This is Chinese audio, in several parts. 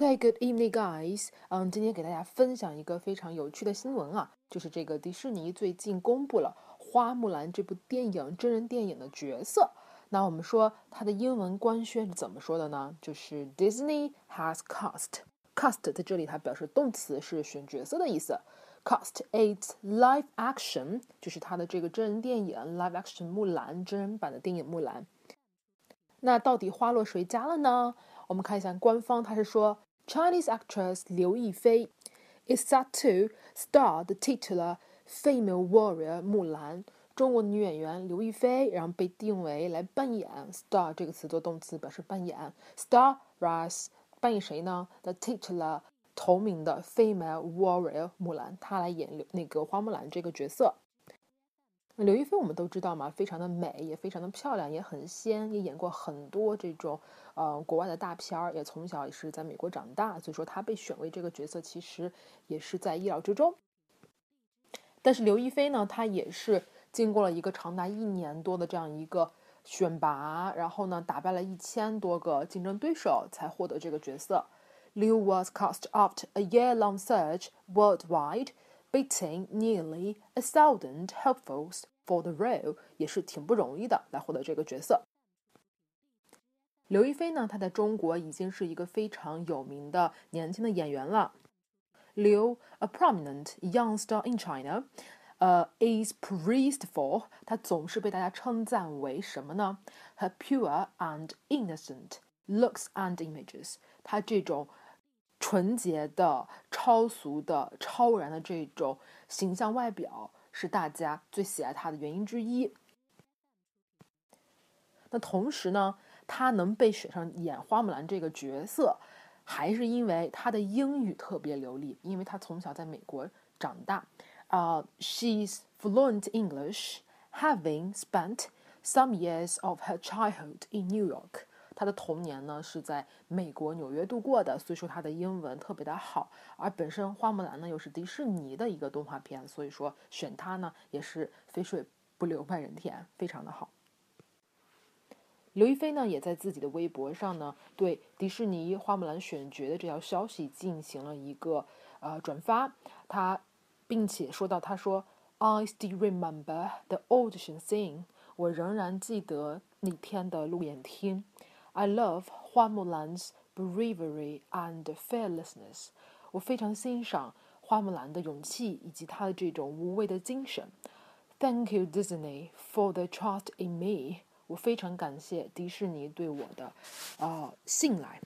OK，good evening, guys。嗯，今天给大家分享一个非常有趣的新闻啊，就是这个迪士尼最近公布了《花木兰》这部电影真人电影的角色。那我们说它的英文官宣是怎么说的呢？就是 Disney has cast。cast 在这里它表示动词，是选角色的意思。cast its live action，就是它的这个真人电影 live action 木兰真人版的电影木兰。那到底花落谁家了呢？我们看一下官方，他是说 Chinese actress 刘亦菲 is set to star the titular female warrior 木兰。中国女演员刘亦菲，然后被定为来扮演 star 这个词做动词，表示扮演 star rise 扮演谁呢？The titular 同名的 female warrior 木兰，她来演刘那个花木兰这个角色。刘亦菲我们都知道嘛，非常的美，也非常的漂亮，也很仙，也演过很多这种呃国外的大片儿，也从小也是在美国长大，所以说她被选为这个角色，其实也是在意料之中。但是刘亦菲呢，她也是经过了一个长达一年多的这样一个选拔，然后呢，打败了一千多个竞争对手，才获得这个角色。Liu was cast after a year-long search worldwide. Beating nearly a thousand hopefuls for the role 也是挺不容易的，来获得这个角色。刘亦菲呢，她在中国已经是一个非常有名的年轻的演员了。Liu, a prominent young star in China, 呃，is praised for 她总是被大家称赞为什么呢？Her pure and innocent looks and images，她这种。 纯洁的、超俗的、超然的这种形象外表，是大家最喜爱他的原因之一。那同时呢，他能被选上演花木兰这个角色，还是因为他的英语特别流利，因为他从小在美国长大。啊，she's fluent English, having spent some years of her childhood in New York. 他的童年呢是在美国纽约度过的，所以说他的英文特别的好。而本身花木兰呢又是迪士尼的一个动画片，所以说选他呢也是肥水不流外人田，非常的好。刘亦菲呢也在自己的微博上呢对迪士尼花木兰选角的这条消息进行了一个呃转发，他并且说到他说：“I still remember the audition scene，我仍然记得那天的路演厅。” I love 花木兰 's bravery and fearlessness。我非常欣赏花木兰的勇气以及她的这种无畏的精神。Thank you Disney for the trust in me。我非常感谢迪士尼对我的啊信赖。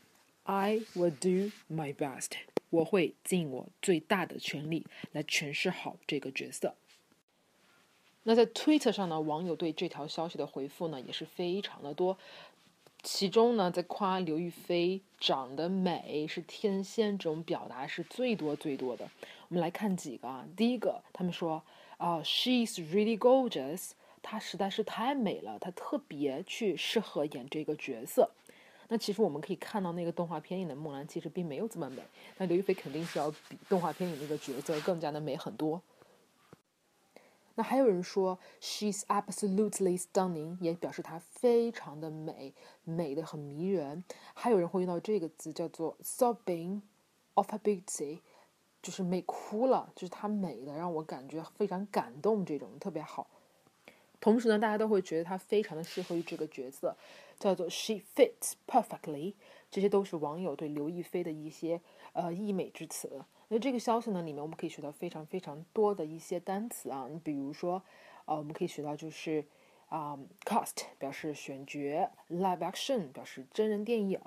I will do my best。我会尽我最大的全力来诠释好这个角色。那在 Twitter 上呢，网友对这条消息的回复呢也是非常的多。其中呢，在夸刘亦菲长得美是天仙这种表达是最多最多的。我们来看几个啊，第一个，他们说啊，she's really gorgeous，她实在是太美了，她特别去适合演这个角色。那其实我们可以看到，那个动画片里的木兰其实并没有这么美，那刘亦菲肯定是要比动画片里那个角色更加的美很多。那还有人说，she's absolutely stunning，也表示她非常的美，美的很迷人。还有人会用到这个字，叫做 sobbing of her beauty，就是美哭了，就是她美的让我感觉非常感动，这种特别好。同时呢，大家都会觉得她非常的适合于这个角色，叫做 she fits perfectly。这些都是网友对刘亦菲的一些呃溢美之词。那这个消息呢，里面我们可以学到非常非常多的一些单词啊。你比如说，呃，我们可以学到就是啊，cost 表示选角，live action 表示真人电影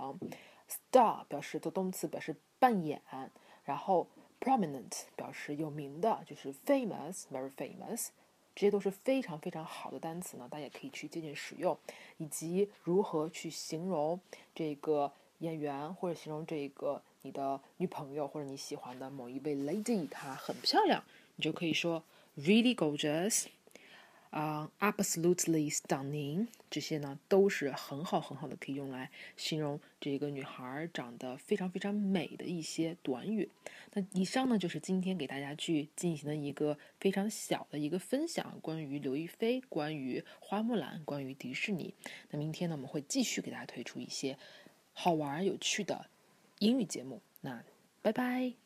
，star 表示做动词表示扮演，然后 prominent 表示有名的，就是 famous，very famous，这些都是非常非常好的单词呢，大家可以去借鉴使用，以及如何去形容这个演员或者形容这个。你的女朋友或者你喜欢的某一位 lady，她很漂亮，你就可以说 really gorgeous，啊，absolutely stunning，这些呢都是很好很好的，可以用来形容这个女孩长得非常非常美的一些短语。那以上呢就是今天给大家去进行的一个非常小的一个分享，关于刘亦菲，关于花木兰，关于迪士尼。那明天呢我们会继续给大家推出一些好玩有趣的。英语节目。那拜拜。